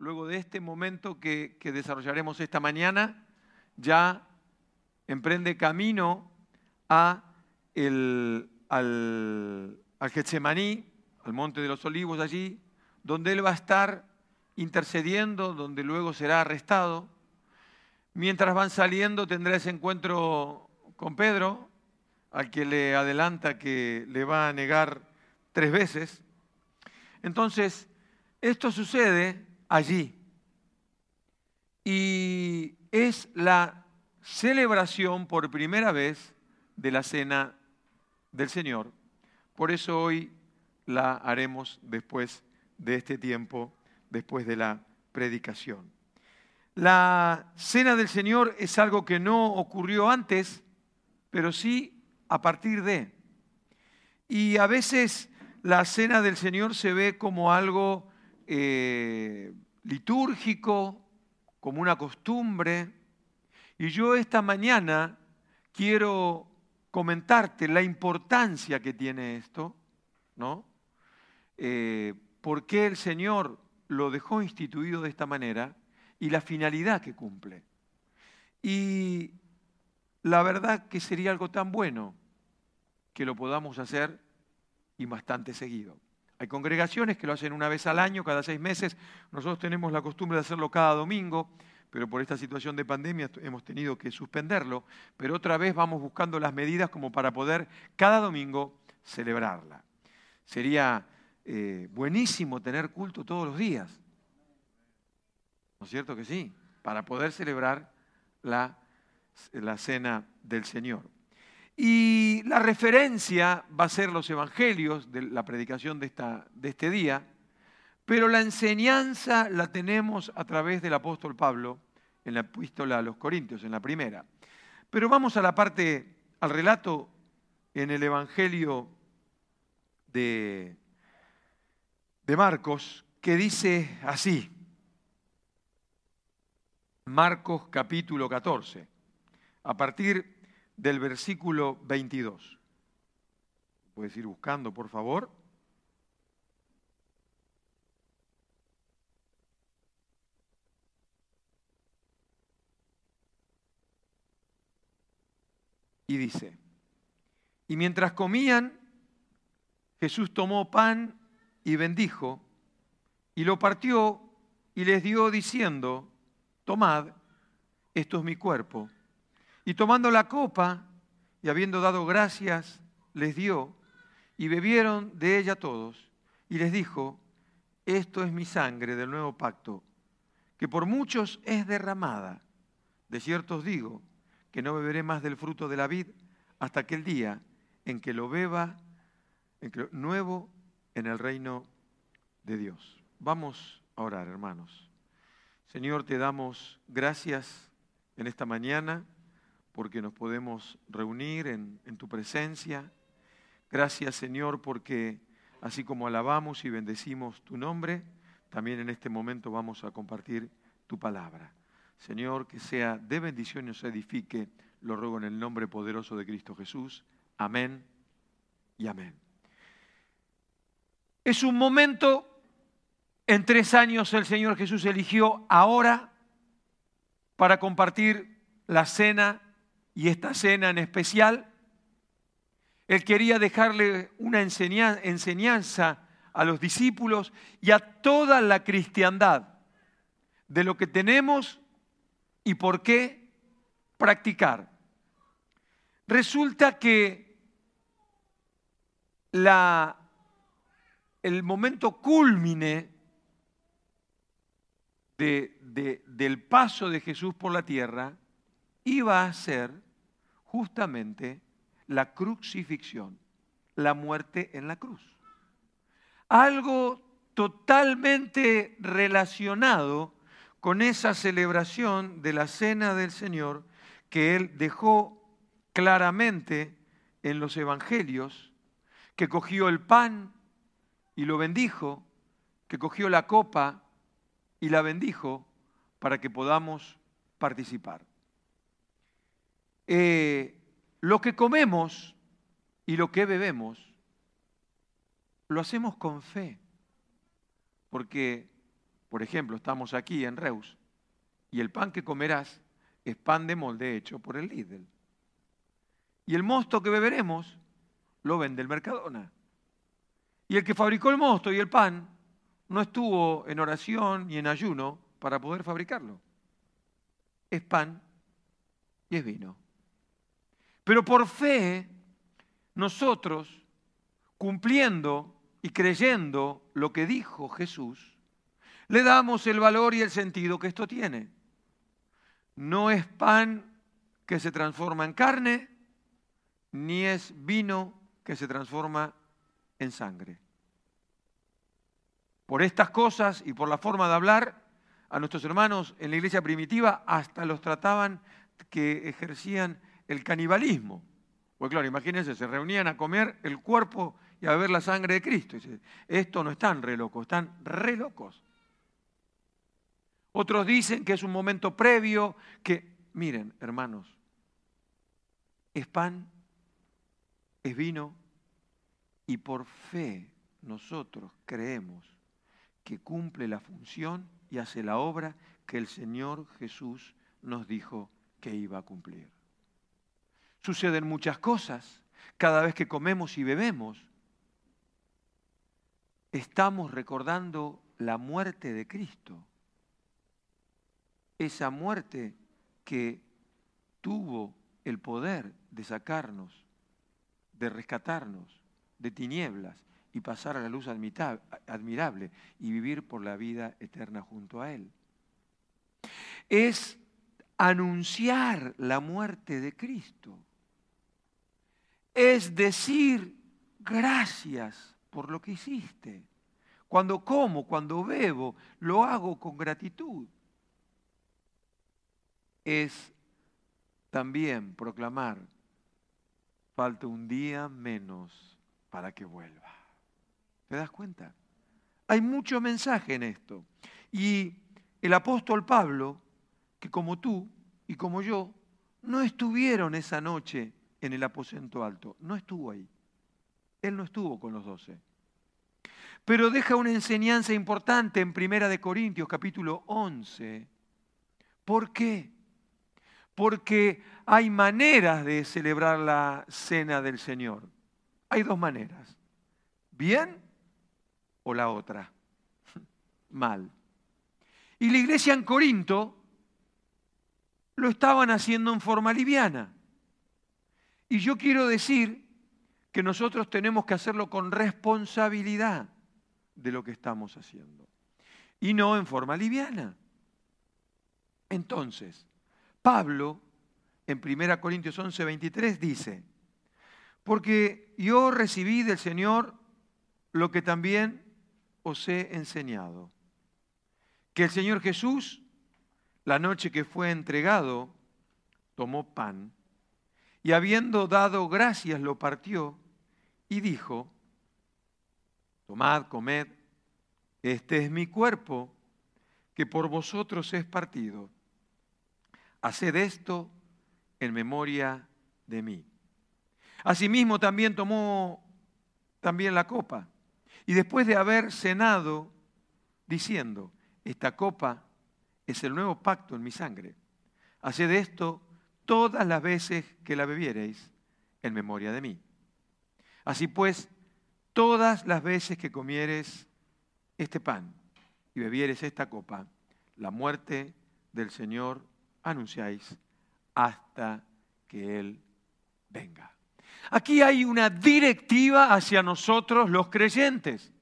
luego de este momento que, desarrollaremos esta mañana, ya emprende camino a al, al Getsemaní, al Monte de los Olivos allí, donde él va a estar intercediendo, donde luego será arrestado. Mientras van saliendo tendrá ese encuentro con Pedro, al que le adelanta que le va a negar tres veces. Entonces, esto sucede allí. Y es la celebración por primera vez de la cena del Señor. Por eso hoy la haremos después de este tiempo, después de la predicación. La cena del Señor es algo que no ocurrió antes, pero sí a partir de. Y a veces la cena del Señor se ve como algo eh, litúrgico, como una costumbre. Y yo esta mañana quiero comentarte la importancia que tiene esto, ¿no? Eh, por qué el Señor lo dejó instituido de esta manera y la finalidad que cumple. Y la verdad que sería algo tan bueno que lo podamos hacer y bastante seguido. Hay congregaciones que lo hacen una vez al año, cada seis meses. Nosotros tenemos la costumbre de hacerlo cada domingo, pero por esta situación de pandemia hemos tenido que suspenderlo. Pero otra vez vamos buscando las medidas como para poder cada domingo celebrarla. Sería eh, buenísimo tener culto todos los días. ¿No es cierto que sí? Para poder celebrar la, la cena del Señor. Y la referencia va a ser los evangelios de la predicación de, esta, de este día, pero la enseñanza la tenemos a través del apóstol Pablo en la epístola a los Corintios, en la primera. Pero vamos a la parte, al relato en el evangelio de, de Marcos, que dice así, Marcos capítulo 14, a partir del versículo 22. Puedes ir buscando, por favor. Y dice, y mientras comían, Jesús tomó pan y bendijo, y lo partió y les dio diciendo, tomad, esto es mi cuerpo y tomando la copa y habiendo dado gracias, les dio y bebieron de ella todos. Y les dijo, esto es mi sangre del nuevo pacto, que por muchos es derramada. De cierto os digo que no beberé más del fruto de la vid hasta aquel día en que lo beba nuevo en el reino de Dios. Vamos a orar, hermanos. Señor, te damos gracias en esta mañana porque nos podemos reunir en, tu presencia. Gracias Señor porque así como alabamos y bendecimos tu nombre, también en este momento vamos a compartir tu palabra. Señor, que sea de bendición y nos edifique, lo ruego en el nombre poderoso de Cristo Jesús. Amén y amén. Es un momento, en tres años el Señor Jesús eligió ahora para compartir la cena y esta cena en especial, Él quería dejarle una enseñanza a los discípulos y a toda la cristiandad de lo que tenemos y por qué practicar. Resulta que la, el momento culmine del paso de Jesús por la tierra iba a ser justamente la crucifixión, la muerte en la cruz. Algo totalmente relacionado con esa celebración de la cena del Señor que Él dejó claramente en los evangelios, que cogió el pan y lo bendijo, que cogió la copa y la bendijo para que podamos participar. Eh, lo que comemos y lo que bebemos lo hacemos con fe, porque por ejemplo, estamos aquí en Reus, y el pan que comerás es pan de molde hecho por el Lidl. Y el mosto que beberemos lo vende el Mercadona. Y el que fabricó el mosto y el pan no estuvo en oración ni en ayuno para poder fabricarlo. Es pan y es vino. Pero por fe, nosotros, cumpliendo y creyendo lo que dijo Jesús, le damos el valor y el sentido que esto tiene. No es pan que se transforma en carne, ni es vino que se transforma en sangre. Por estas cosas y por la forma de hablar, a nuestros hermanos en la iglesia primitiva hasta los trataban que ejercían el canibalismo. Pues claro, imagínense, se reunían a comer el cuerpo y a beber la sangre de Cristo. esto no están re locos, están re locos. Otros dicen que es un momento previo, que, miren, hermanos, es pan, es vino, y por fe nosotros creemos que cumple la función y hace la obra que el Señor Jesús nos dijo que iba a cumplir. Suceden muchas cosas cada vez que comemos y bebemos. Estamos recordando la muerte de Cristo. Esa muerte que tuvo el poder de sacarnos, de rescatarnos de tinieblas y pasar a la luz admirable y vivir por la vida eterna junto a Él. Es anunciar la muerte de Cristo. Es decir gracias por lo que hiciste. Cuando como, cuando bebo, lo hago con gratitud. Es también proclamar, falta un día menos para que vuelva. ¿Te das cuenta? Hay mucho mensaje en esto. Y el apóstol Pablo, que como tú y como yo, no estuvieron esa noche en el aposento alto, no estuvo ahí. Él no estuvo con los doce. Pero deja una enseñanza importante en Primera de Corintios capítulo 11. ¿Por qué? Porque hay maneras de celebrar la cena del Señor. Hay dos maneras. Bien o la otra. Mal. Y la iglesia en Corinto lo estaban haciendo en forma liviana. Y yo quiero decir que nosotros tenemos que hacerlo con responsabilidad de lo que estamos haciendo. Y no en forma liviana. Entonces, Pablo, en 1 Corintios 11, 23, dice, porque yo recibí del Señor lo que también os he enseñado. Que el Señor Jesús, la noche que fue entregado, tomó pan y habiendo dado gracias lo partió y dijo, tomad, comed, este es mi cuerpo que por vosotros es partido. Haced esto en memoria de mí. Asimismo también tomó también la copa y después de haber cenado, diciendo, esta copa es el nuevo pacto en mi sangre. Haced esto todas las veces que la bebiereis en memoria de mí. Así pues, todas las veces que comieres este pan y bebieres esta copa, la muerte del Señor anunciáis hasta que Él venga. Aquí hay una directiva hacia nosotros los creyentes.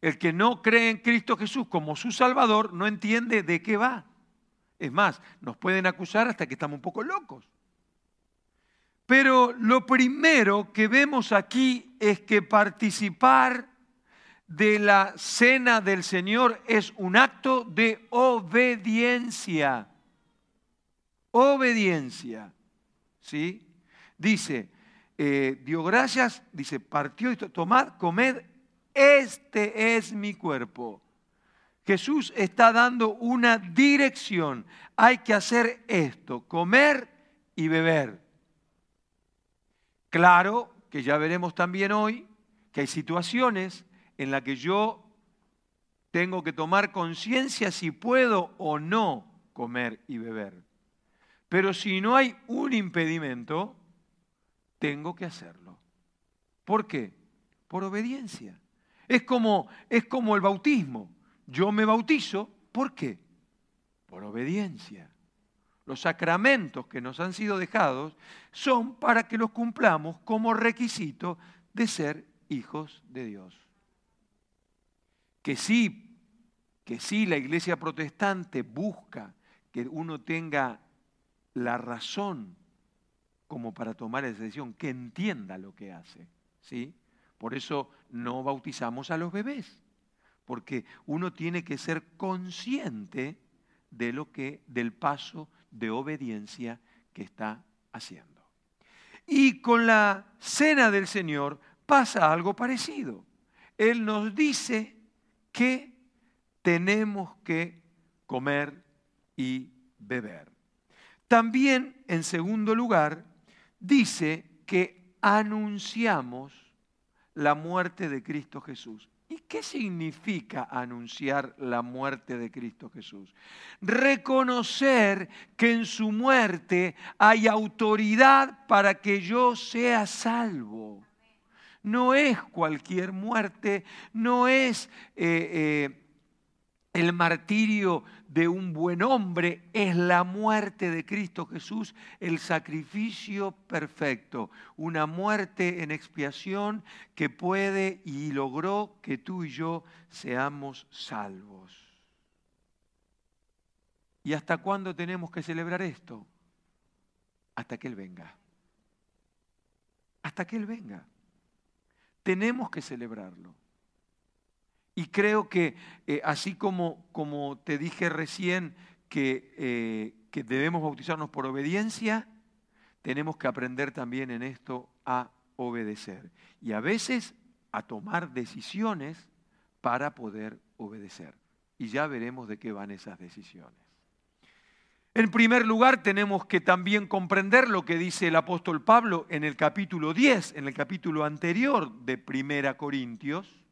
El que no cree en Cristo Jesús como su Salvador no entiende de qué va. Es más, nos pueden acusar hasta que estamos un poco locos. Pero lo primero que vemos aquí es que participar de la cena del Señor es un acto de obediencia. Obediencia. ¿Sí? Dice, eh, dio gracias, dice, partió y tomad, comed, este es mi cuerpo. Jesús está dando una dirección. Hay que hacer esto, comer y beber. Claro que ya veremos también hoy que hay situaciones en las que yo tengo que tomar conciencia si puedo o no comer y beber. Pero si no hay un impedimento, tengo que hacerlo. ¿Por qué? Por obediencia. Es como, es como el bautismo. Yo me bautizo, ¿por qué? Por obediencia. Los sacramentos que nos han sido dejados son para que los cumplamos como requisito de ser hijos de Dios. Que sí, que sí la iglesia protestante busca que uno tenga la razón como para tomar esa decisión, que entienda lo que hace. ¿sí? Por eso no bautizamos a los bebés, porque uno tiene que ser consciente de lo que, del paso de obediencia que está haciendo. Y con la cena del Señor pasa algo parecido. Él nos dice que tenemos que comer y beber. También, en segundo lugar, dice que anunciamos la muerte de Cristo Jesús. ¿Y qué significa anunciar la muerte de Cristo Jesús? Reconocer que en su muerte hay autoridad para que yo sea salvo. No es cualquier muerte, no es eh, eh, el martirio de un buen hombre es la muerte de Cristo Jesús, el sacrificio perfecto, una muerte en expiación que puede y logró que tú y yo seamos salvos. ¿Y hasta cuándo tenemos que celebrar esto? Hasta que Él venga. Hasta que Él venga. Tenemos que celebrarlo. Y creo que eh, así como, como, te dije recién que, eh, que debemos bautizarnos por obediencia, tenemos que aprender también en esto a obedecer. Y a veces a tomar decisiones para poder obedecer. Y ya veremos de qué van esas decisiones. En primer lugar, tenemos que también comprender lo que dice el apóstol Pablo en el capítulo 10, en el capítulo anterior de Primera Corintios,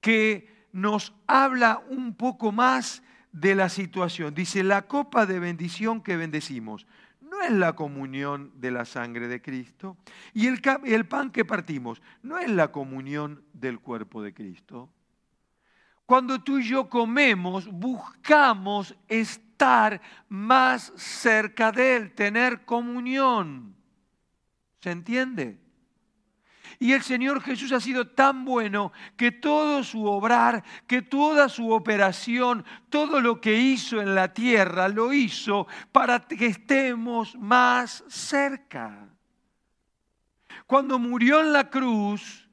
que nos habla un poco más de la situación. Dice, la copa de bendición que bendecimos no es la comunión de la sangre de Cristo. Y el, pan que partimos no es la comunión del cuerpo de Cristo. Cuando tú y yo comemos, buscamos estar más cerca de Él, tener comunión. ¿Se entiende? Y el Señor Jesús ha sido tan bueno que todo su obrar, que toda su operación, todo lo que hizo en la tierra, lo hizo para que estemos más cerca. Cuando murió en la cruz,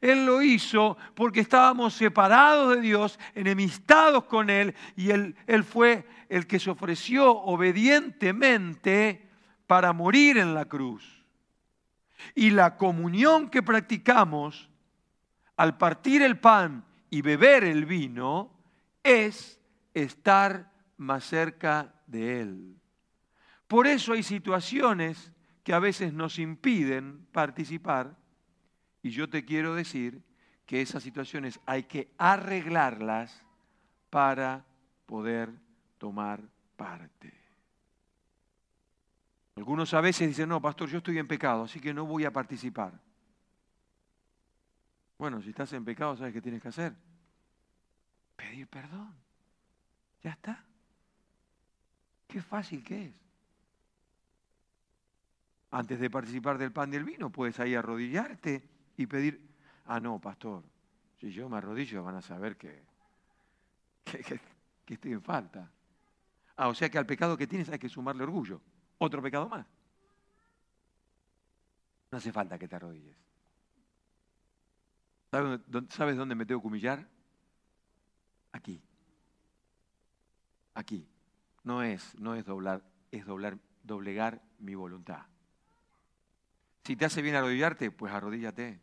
Él lo hizo porque estábamos separados de Dios, enemistados con Él, y Él, Él fue el que se ofreció obedientemente para morir en la cruz. Y la comunión que practicamos al partir el pan y beber el vino es estar más cerca de Él. Por eso hay situaciones que a veces nos impiden participar y yo te quiero decir que esas situaciones hay que arreglarlas para poder tomar parte. Algunos a veces dicen, no, pastor, yo estoy en pecado, así que no voy a participar. Bueno, si estás en pecado, ¿sabes qué tienes que hacer? Pedir perdón. Ya está. Qué fácil que es. Antes de participar del pan del vino, puedes ahí arrodillarte y pedir, ah, no, pastor, si yo me arrodillo van a saber que, que, que estoy en falta. Ah, o sea que al pecado que tienes hay que sumarle orgullo. Otro pecado más. No hace falta que te arrodilles. ¿Sabes dónde me tengo que humillar? Aquí. Aquí. No es, no es doblar, es doblar, doblegar mi voluntad. Si te hace bien arrodillarte, pues arrodíllate.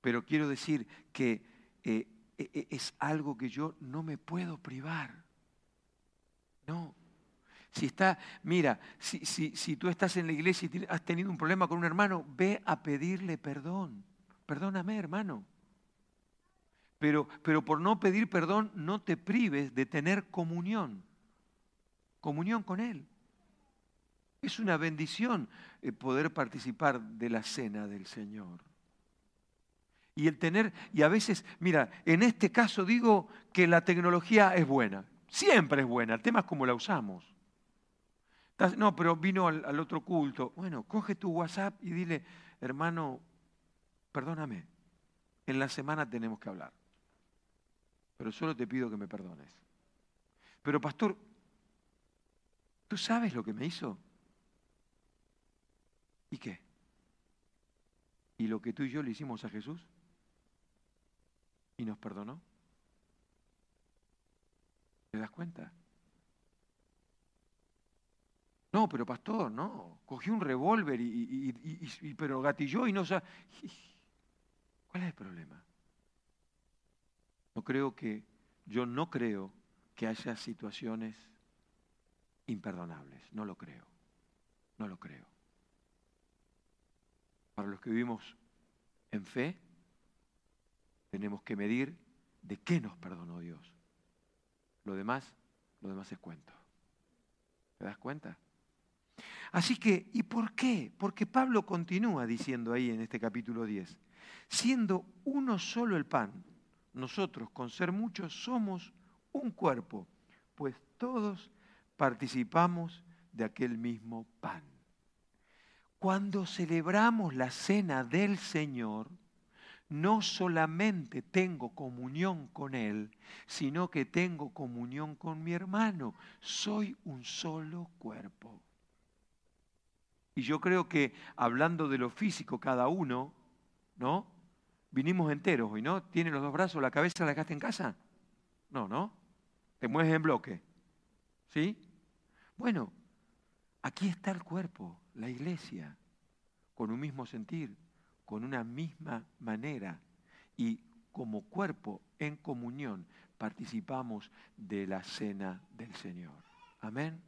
Pero quiero decir que eh, e, e, es algo que yo no me puedo privar. No, si está, mira, si, si, si tú estás en la iglesia y has tenido un problema con un hermano, ve a pedirle perdón. Perdóname, hermano. Pero, pero por no pedir perdón no te prives de tener comunión, comunión con Él. Es una bendición eh, poder participar de la cena del Señor. Y el tener, y a veces, mira, en este caso digo que la tecnología es buena, siempre es buena, el tema es cómo la usamos. No, pero vino al, otro culto. Bueno, coge tu WhatsApp y dile, hermano, perdóname, en la semana tenemos que hablar, pero solo te pido que me perdones. Pero pastor, ¿tú sabes lo que me hizo? ¿Y qué? ¿Y lo que tú y yo le hicimos a Jesús? ¿Y nos perdonó? ¿Te das cuenta? No, pero pastor, no. Cogió un revólver y, pero gatilló y no sabe. ¿Cuál es el problema? No creo que, yo no creo que haya situaciones imperdonables. No lo creo. No lo creo. Para los que vivimos en fe, tenemos que medir de qué nos perdonó Dios. Lo demás, lo demás es cuento. ¿Te das cuenta? Así que, ¿y por qué? Porque Pablo continúa diciendo ahí en este capítulo 10, siendo uno solo el pan, nosotros con ser muchos somos un cuerpo, pues todos participamos de aquel mismo pan. Cuando celebramos la cena del Señor, no solamente tengo comunión con Él, sino que tengo comunión con mi hermano. Soy un solo cuerpo. Y yo creo que hablando de lo físico cada uno, ¿no? Vinimos enteros hoy, ¿no? ¿Tiene los dos brazos, la cabeza la dejaste en casa? No, ¿no? Te mueves en bloque. ¿Sí? Bueno, aquí está el cuerpo, la iglesia, con un mismo sentir, con una misma manera. Y como cuerpo en comunión participamos de la cena del Señor. Amén.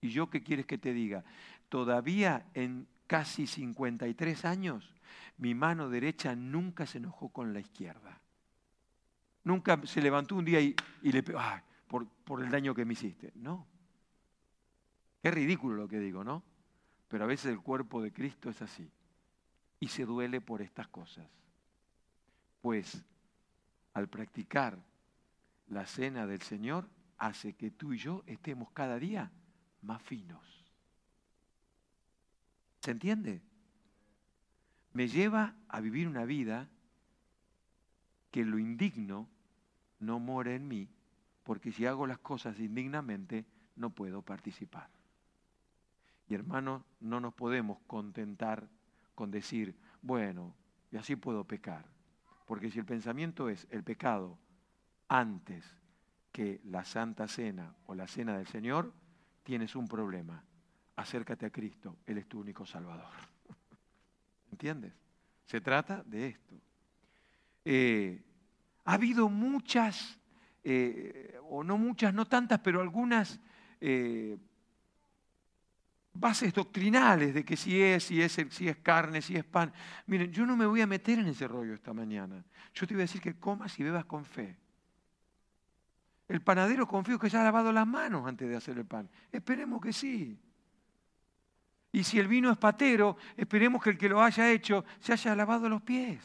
¿Y yo qué quieres que te diga? Todavía en casi 53 años, mi mano derecha nunca se enojó con la izquierda. Nunca se levantó un día y, le pegó, ay, por, por el daño que me hiciste. No. Qué ridículo lo que digo, ¿no? Pero a veces el cuerpo de Cristo es así. Y se duele por estas cosas. Pues al practicar la cena del Señor, hace que tú y yo estemos cada día más finos. ¿Se entiende? Me lleva a vivir una vida que lo indigno no more en mí, porque si hago las cosas indignamente, no puedo participar. Y hermanos, no nos podemos contentar con decir, bueno, y así puedo pecar. Porque si el pensamiento es el pecado antes que la Santa Cena o la Cena del Señor, tienes un problema. Acércate a Cristo, Él es tu único Salvador. ¿Entiendes? Se trata de esto. Eh, ha habido muchas, eh, o no muchas, no tantas, pero algunas eh, bases doctrinales de que si es, si es, es carne, si es pan. Miren, yo no me voy a meter en ese rollo esta mañana. Yo te voy a decir que comas y bebas con fe. El panadero confío que ya ha lavado las manos antes de hacer el pan. Esperemos que sí. Y si el vino es patero, esperemos que el que lo haya hecho se haya lavado los pies.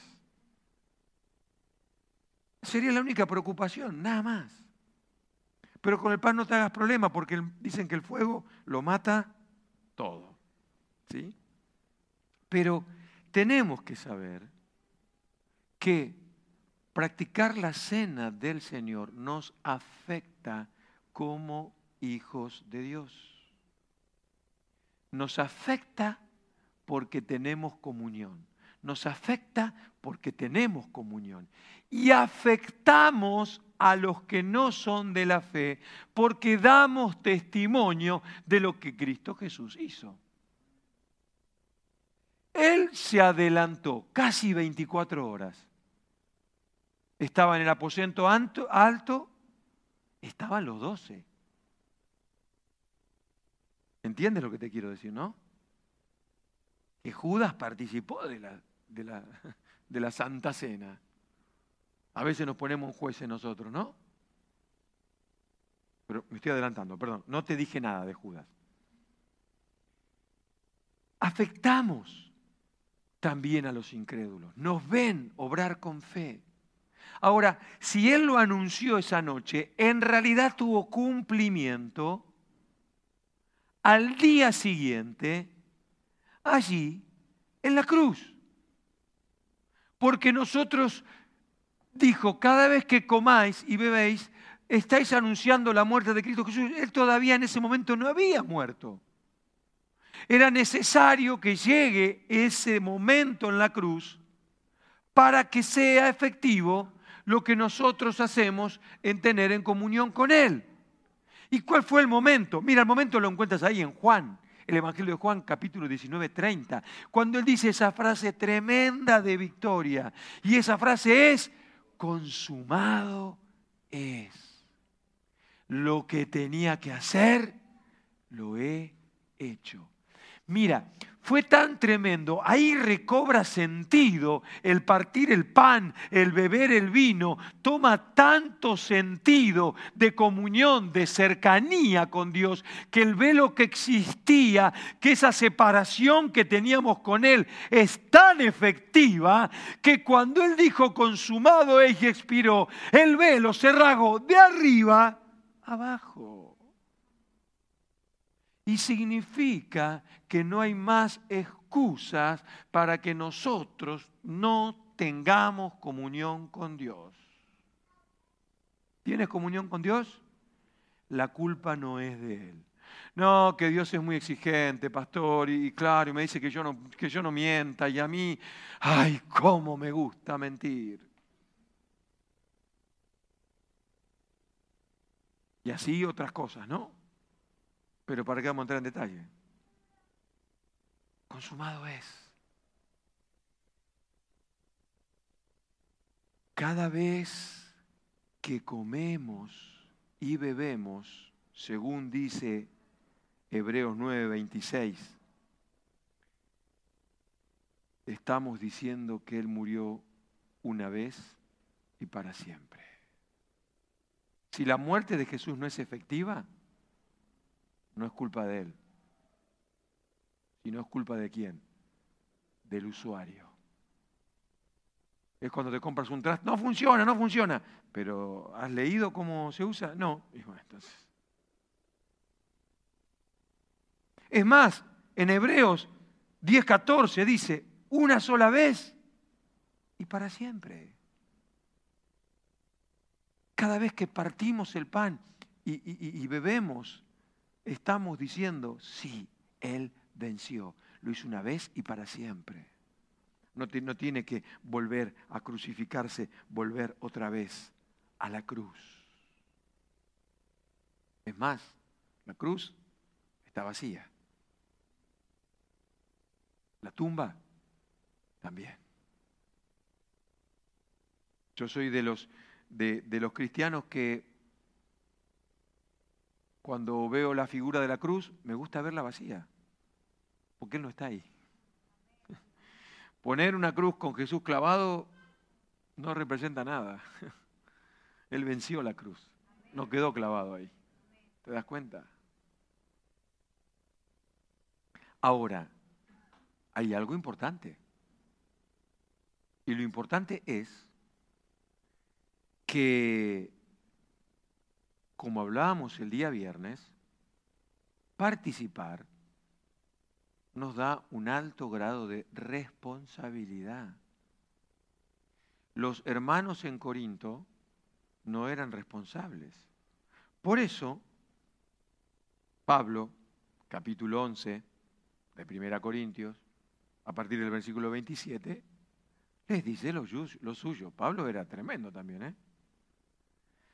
Sería la única preocupación, nada más. Pero con el pan no te hagas problema porque dicen que el fuego lo mata todo. ¿Sí? Pero tenemos que saber que practicar la cena del Señor nos afecta como hijos de Dios. Nos afecta porque tenemos comunión. Nos afecta porque tenemos comunión. Y afectamos a los que no son de la fe porque damos testimonio de lo que Cristo Jesús hizo. Él se adelantó casi 24 horas estaba en el aposento alto, estaban los doce. ¿Entiendes lo que te quiero decir, no? Que Judas participó de la, de la, de la Santa Cena. A veces nos ponemos jueces nosotros, ¿no? Pero me estoy adelantando, perdón, no te dije nada de Judas. Afectamos también a los incrédulos. Nos ven obrar con fe. Ahora, si Él lo anunció esa noche, en realidad tuvo cumplimiento al día siguiente, allí, en la cruz. Porque nosotros, dijo, cada vez que comáis y bebéis, estáis anunciando la muerte de Cristo Jesús. Él todavía en ese momento no había muerto. Era necesario que llegue ese momento en la cruz para que sea efectivo lo que nosotros hacemos en tener en comunión con Él. ¿Y cuál fue el momento? Mira, el momento lo encuentras ahí en Juan, el Evangelio de Juan capítulo 19, 30, cuando Él dice esa frase tremenda de victoria. Y esa frase es, consumado es. Lo que tenía que hacer, lo he hecho. Mira, fue tan tremendo, ahí recobra sentido el partir el pan, el beber el vino, toma tanto sentido de comunión, de cercanía con Dios, que el velo que existía, que esa separación que teníamos con Él es tan efectiva que cuando Él dijo consumado es y expiró, el velo se rasgó de arriba abajo. Y significa que no hay más excusas para que nosotros no tengamos comunión con Dios. ¿Tienes comunión con Dios? La culpa no es de Él. No, que Dios es muy exigente, pastor, y, claro, y me dice que yo, no, que yo no mienta, y a mí, ay, cómo me gusta mentir. Y así otras cosas, ¿no? Pero ¿para qué vamos a entrar en detalle? Consumado es. Cada vez que comemos y bebemos, según dice Hebreos 9:26, estamos diciendo que Él murió una vez y para siempre. Si la muerte de Jesús no es efectiva, no es culpa de él, sino es culpa de quién? Del usuario. Es cuando te compras un traste, no funciona, no funciona, pero ¿has leído cómo se usa? No. entonces. Es más, en Hebreos 10:14 dice, una sola vez y para siempre. Cada vez que partimos el pan y bebemos estamos diciendo, sí, Él venció. Lo hizo una vez y para siempre. No, no tiene que volver a crucificarse, volver otra vez a la cruz. Es más, la cruz está vacía. La tumba también. Yo soy de los, de, de los cristianos que cuando veo la figura de la cruz, me gusta verla vacía, porque Él no está ahí. Poner una cruz con Jesús clavado no representa nada. Él venció la cruz, no quedó clavado ahí. ¿Te das cuenta? Ahora, hay algo importante. Y lo importante es que como hablábamos el día viernes, participar nos da un alto grado de responsabilidad. Los hermanos en Corinto no eran responsables. Por eso, Pablo, capítulo 11 de 1 Corintios, a partir del versículo 27, les dice lo, suyo. Pablo era tremendo también, ¿eh?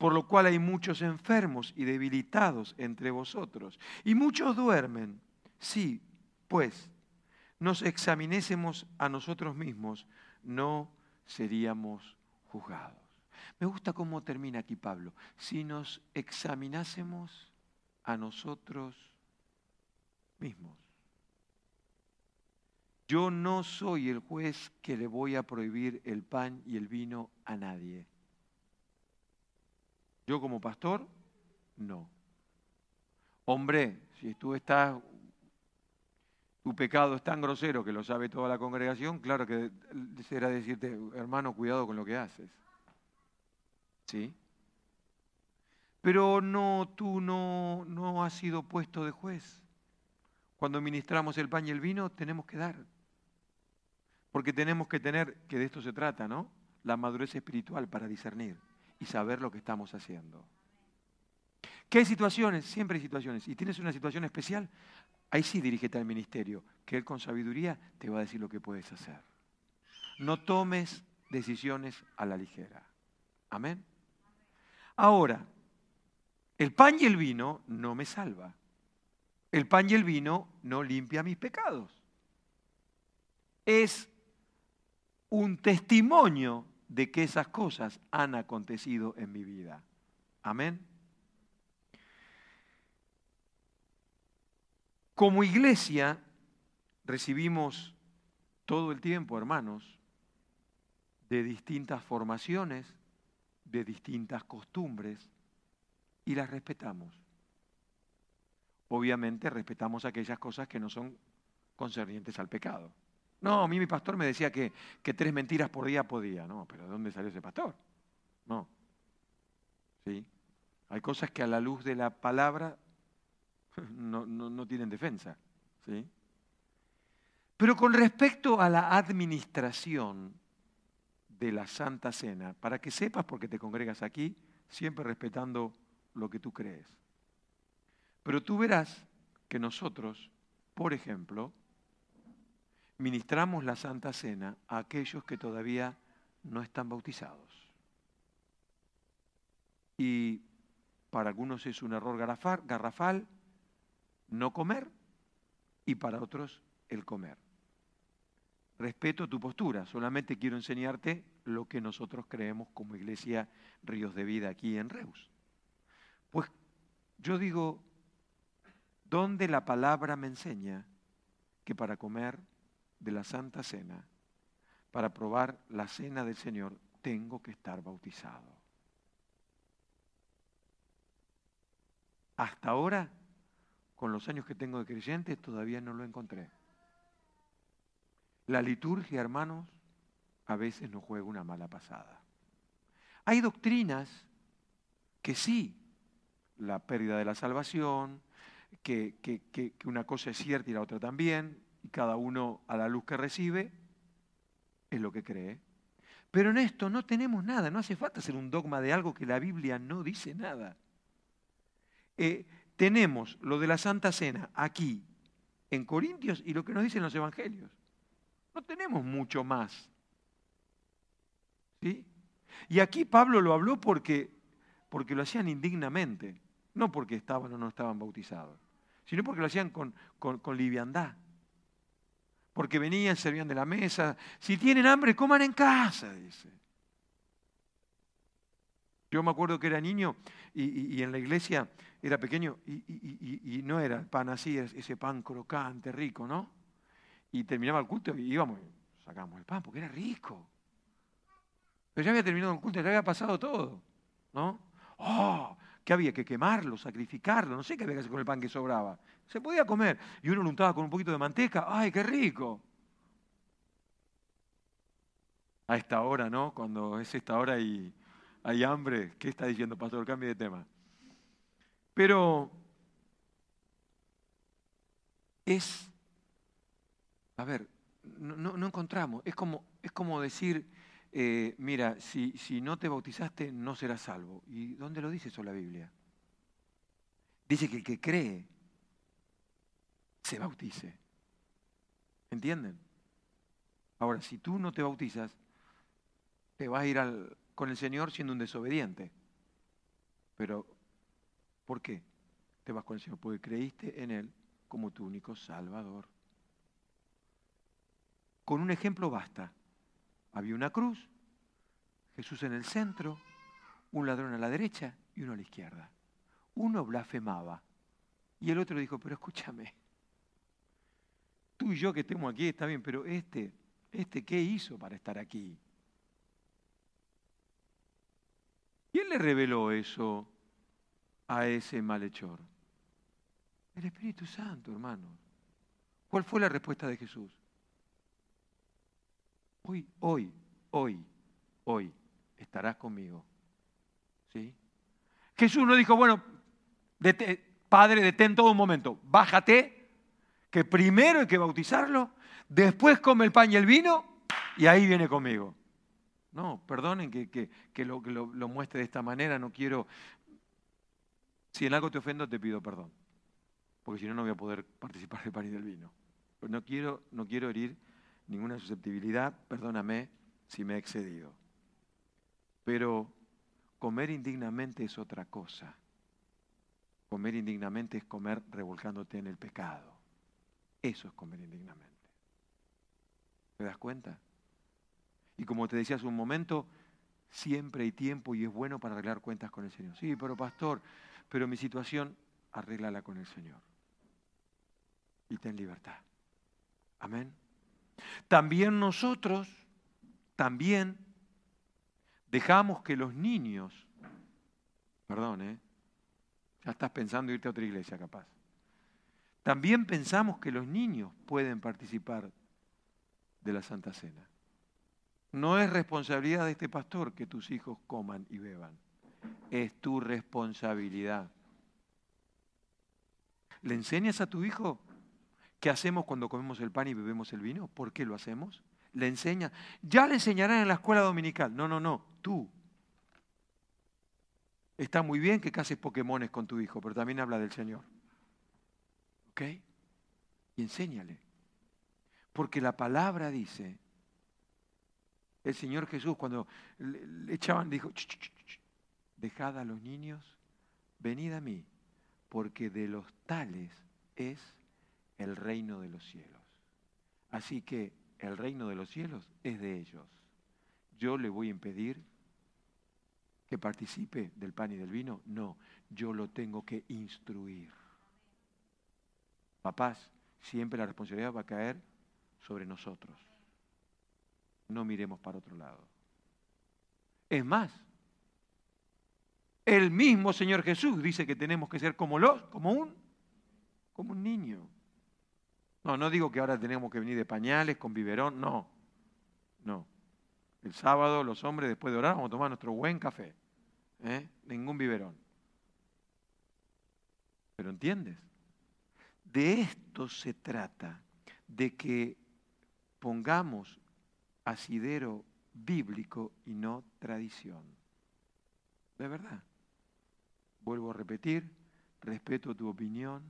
Por lo cual hay muchos enfermos y debilitados entre vosotros. Y muchos duermen. Sí, pues, nos examinésemos a nosotros mismos, no seríamos juzgados. Me gusta cómo termina aquí Pablo. Si nos examinásemos a nosotros mismos. Yo no soy el juez que le voy a prohibir el pan y el vino a nadie. Yo como pastor, no. Hombre, si tú estás, tu pecado es tan grosero que lo sabe toda la congregación, claro que será decirte, hermano, cuidado con lo que haces. ¿Sí? Pero no, tú no, no has sido puesto de juez. Cuando ministramos el pan y el vino, tenemos que dar. Porque tenemos que tener, que de esto se trata, ¿no? La madurez espiritual para discernir y saber lo que estamos haciendo. ¿Qué hay situaciones? Siempre hay situaciones. Y tienes una situación especial, ahí sí dirígete al ministerio, que él con sabiduría te va a decir lo que puedes hacer. No tomes decisiones a la ligera. Amén. Ahora, el pan y el vino no me salva. El pan y el vino no limpia mis pecados. Es un testimonio de que esas cosas han acontecido en mi vida. Amén. Como iglesia recibimos todo el tiempo, hermanos, de distintas formaciones, de distintas costumbres, y las respetamos. Obviamente respetamos aquellas cosas que no son concernientes al pecado. No, a mí mi pastor me decía que, tres mentiras por día podía. No, pero ¿de dónde salió ese pastor? No. ¿Sí? Hay cosas que a la luz de la palabra no, no tienen defensa. ¿Sí? Pero con respecto a la administración de la Santa Cena, para que sepas por qué te congregas aquí, siempre respetando lo que tú crees. Pero tú verás que nosotros, por ejemplo, ministramos la Santa Cena a aquellos que todavía no están bautizados. Y para algunos es un error garrafal no comer y para otros el comer. Respeto tu postura, solamente quiero enseñarte lo que nosotros creemos como Iglesia Ríos de Vida aquí en Reus. Pues yo digo, ¿dónde la palabra me enseña que para comer de la Santa Cena, para probar la cena del Señor, tengo que estar bautizado. Hasta ahora, con los años que tengo de creyente, todavía no lo encontré. La liturgia, hermanos, a veces nos juega una mala pasada. Hay doctrinas que sí, la pérdida de la salvación, que, que una cosa es cierta y la otra también, y cada uno a la luz que recibe es lo que cree. Pero en esto no tenemos nada, no hace falta hacer un dogma de algo que la Biblia no dice nada. Eh, tenemos lo de la Santa Cena aquí en Corintios y lo que nos dicen los Evangelios. No tenemos mucho más. ¿Sí? Y aquí Pablo lo habló porque, porque lo hacían indignamente, no porque estaban o no estaban bautizados, sino porque lo hacían con, con liviandad porque venían, servían de la mesa. Si tienen hambre, coman en casa, dice. Yo me acuerdo que era niño y, en la iglesia era pequeño y, no era pan así, ese pan crocante, rico, ¿no? Y terminaba el culto y íbamos, sacamos el pan porque era rico. Pero ya había terminado el culto, ya había pasado todo, ¿no? ¡Oh! Que había que quemarlo, sacrificarlo, no sé qué había que hacer con el pan que sobraba. Se podía comer. Y uno lo untaba con un poquito de manteca. ¡Ay, qué rico! A esta hora, ¿no? Cuando es esta hora y hay hambre. ¿Qué está diciendo, pastor? Cambie de tema. Pero es, a ver, no, encontramos. Es como, es como decir, eh, mira, si, si no te bautizaste, no serás salvo. ¿Y dónde lo dice eso la Biblia? Dice que el que cree se bautice. ¿Entienden? Ahora, si tú no te bautizas, te vas a ir al con el Señor siendo un desobediente. Pero, ¿por qué te vas con el Señor? Porque creíste en Él como tu único Salvador. Con un ejemplo basta. Había una cruz, Jesús en el centro, un ladrón a la derecha y uno a la izquierda. Uno blasfemaba y el otro dijo, pero escúchame, tú y yo que estemos aquí está bien, pero este, este, ¿qué hizo para estar aquí? Él le reveló eso a ese malhechor. El Espíritu Santo, hermano. ¿Cuál fue la respuesta de Jesús? Hoy, hoy, hoy, hoy estarás conmigo. ¿Sí? Jesús no dijo, bueno, Padre, detén todo un momento, bájate, que primero hay que bautizarlo, después come el pan y el vino y ahí viene conmigo. No, perdonen que, lo, lo, muestre de esta manera, no quiero... Si en algo te ofendo, te pido perdón, porque si no, no voy a poder participar del pan y del vino. No quiero, no quiero herir ninguna susceptibilidad, perdóname si me he excedido. Pero comer indignamente es otra cosa. Comer indignamente es comer revolcándote en el pecado. Eso es comer indignamente. ¿Te das cuenta? Y como te decía hace un momento, siempre hay tiempo y es bueno para arreglar cuentas con el Señor. Sí, pero pastor, pero mi situación, arréglala con el Señor. Y ten libertad. Amén. También nosotros, también dejamos que los niños, perdón, ¿eh? ya estás pensando irte a otra iglesia capaz. También pensamos que los niños pueden participar de la Santa Cena. No es responsabilidad de este pastor que tus hijos coman y beban. Es tu responsabilidad. ¿Le enseñas a tu hijo qué hacemos cuando comemos el pan y bebemos el vino? ¿Por qué lo hacemos? Le enseña. Ya le enseñarán en la escuela dominical. No, no, no. Tú. Está muy bien que cases Pokémones con tu hijo, pero también habla del Señor. ¿Ok? Y enséñale. Porque la palabra dice el Señor Jesús cuando le echaban, dijo, dejad a los niños, venid a mí, porque de los tales es el reino de los cielos. Así que el reino de los cielos es de ellos. ¿Yo le voy a impedir que participe del pan y del vino? No, yo lo tengo que instruir. Papás, siempre la responsabilidad va a caer sobre nosotros no miremos para otro lado. Es más, el mismo Señor Jesús dice que tenemos que ser como los, como un, como un niño. No, no digo que ahora tenemos que venir de pañales, con biberón, no, no. El sábado los hombres después de orar vamos a tomar nuestro buen café. ¿eh? Ningún biberón. Pero entiendes, de esto se trata, de que pongamos asidero bíblico y no tradición. De verdad. Vuelvo a repetir, respeto tu opinión.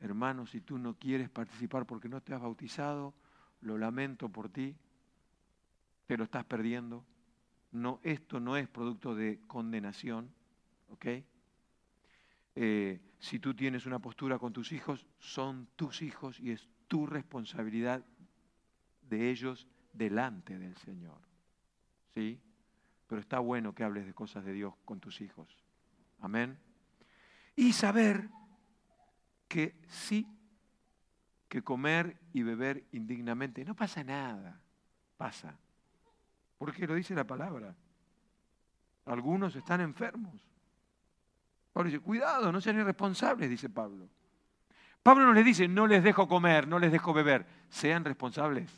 Hermano, si tú no quieres participar porque no te has bautizado, lo lamento por ti, te lo estás perdiendo. No, esto no es producto de condenación, ¿ok? Eh, si tú tienes una postura con tus hijos, son tus hijos y es tu responsabilidad de ellos delante del Señor. ¿Sí? Pero está bueno que hables de cosas de Dios con tus hijos. Amén. Y saber que sí, que comer y beber indignamente no pasa nada. Pasa. Porque lo dice la palabra. Algunos están enfermos. Pablo dice, cuidado, no sean irresponsables, dice Pablo. Pablo no les dice, no les dejo comer, no les dejo beber, sean responsables.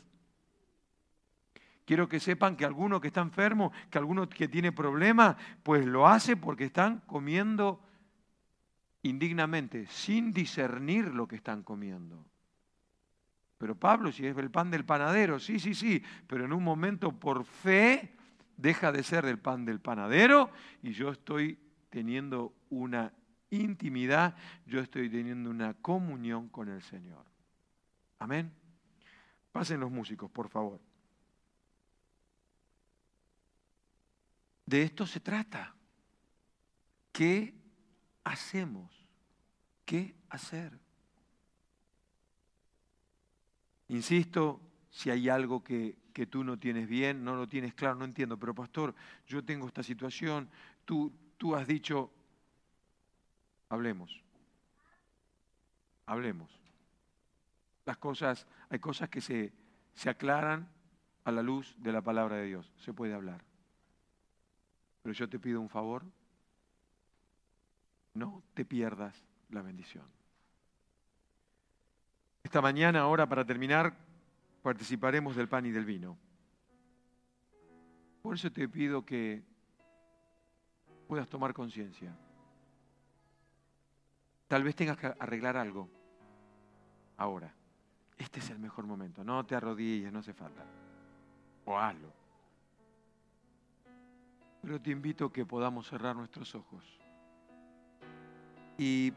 Quiero que sepan que alguno que está enfermo, que alguno que tiene problemas, pues lo hace porque están comiendo indignamente, sin discernir lo que están comiendo. Pero Pablo, si es el pan del panadero, sí, sí, sí, pero en un momento por fe deja de ser del pan del panadero y yo estoy teniendo una intimidad, yo estoy teniendo una comunión con el Señor. Amén. Pasen los músicos, por favor. De esto se trata. ¿Qué hacemos? ¿Qué hacer? Insisto, si hay algo que, que, tú no tienes bien, no lo tienes claro, no entiendo, pero pastor, yo tengo esta situación, tú, tú has dicho, hablemos, hablemos. Las cosas, hay cosas que se, se aclaran a la luz de la palabra de Dios, se puede hablar. Pero yo te pido un favor, no te pierdas la bendición. Esta mañana, ahora para terminar, participaremos del pan y del vino. Por eso te pido que puedas tomar conciencia. Tal vez tengas que arreglar algo ahora. Este es el mejor momento. No te arrodilles, no hace falta. O hazlo. Pero te invito a que podamos cerrar nuestros ojos y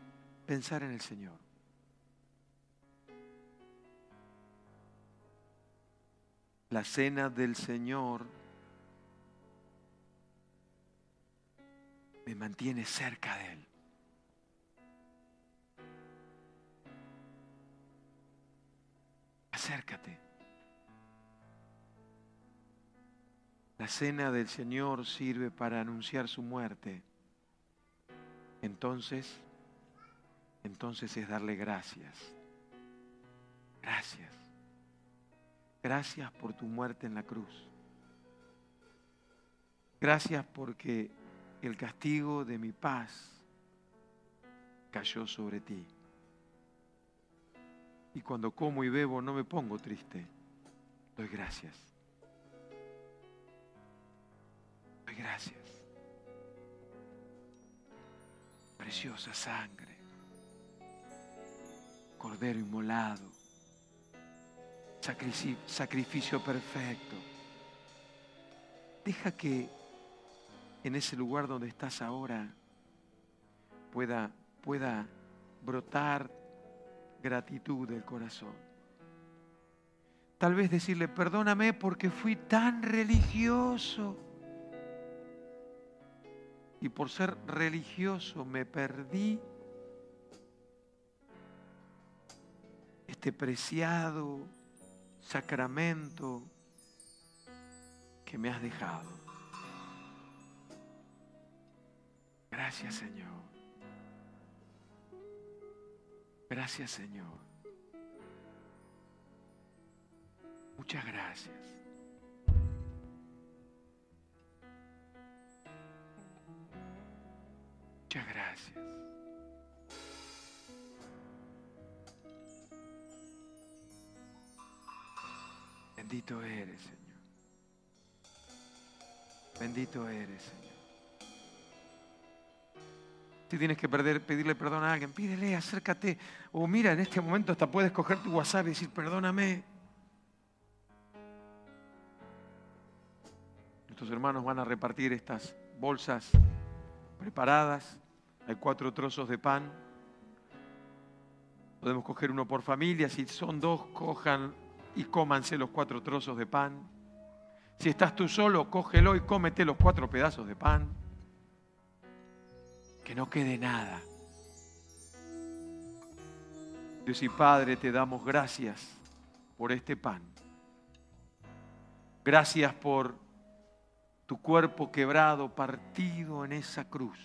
pensar en el Señor. La cena del Señor me mantiene cerca de Él. Acércate. La cena del Señor sirve para anunciar su muerte. Entonces, entonces es darle gracias. Gracias. Gracias por tu muerte en la cruz. Gracias porque el castigo de mi paz cayó sobre ti. Y cuando como y bebo no me pongo triste. Doy gracias. Doy gracias. Preciosa sangre. Cordero inmolado. Sacrificio perfecto. Deja que en ese lugar donde estás ahora pueda, pueda brotar gratitud del corazón. Tal vez decirle, perdóname porque fui tan religioso. Y por ser religioso me perdí este preciado sacramento que me has dejado. Gracias Señor. Gracias Señor. Muchas gracias. Muchas gracias. Bendito eres, Señor. Bendito eres, Señor. Si tienes que pedirle perdón a alguien, pídele, acércate. O mira, en este momento hasta puedes coger tu WhatsApp y decir, perdóname. Nuestros hermanos van a repartir estas bolsas preparadas. Hay cuatro trozos de pan. Podemos coger uno por familia. Si son dos, cojan y cómanse los cuatro trozos de pan. Si estás tú solo, cógelo y cómete los cuatro pedazos de pan que no quede nada. Dios y Padre, te damos gracias por este pan. Gracias por tu cuerpo quebrado, partido en esa cruz.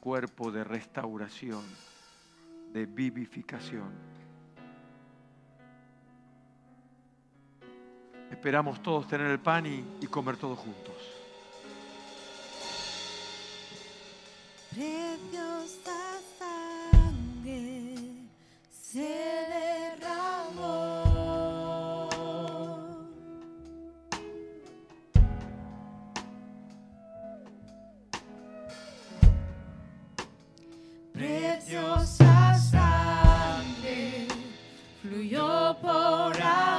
Cuerpo de restauración, de vivificación. Esperamos todos tener el pan y, y comer todos juntos. Preciosa sangre se derramó. Preciosa sangre fluyó por amor.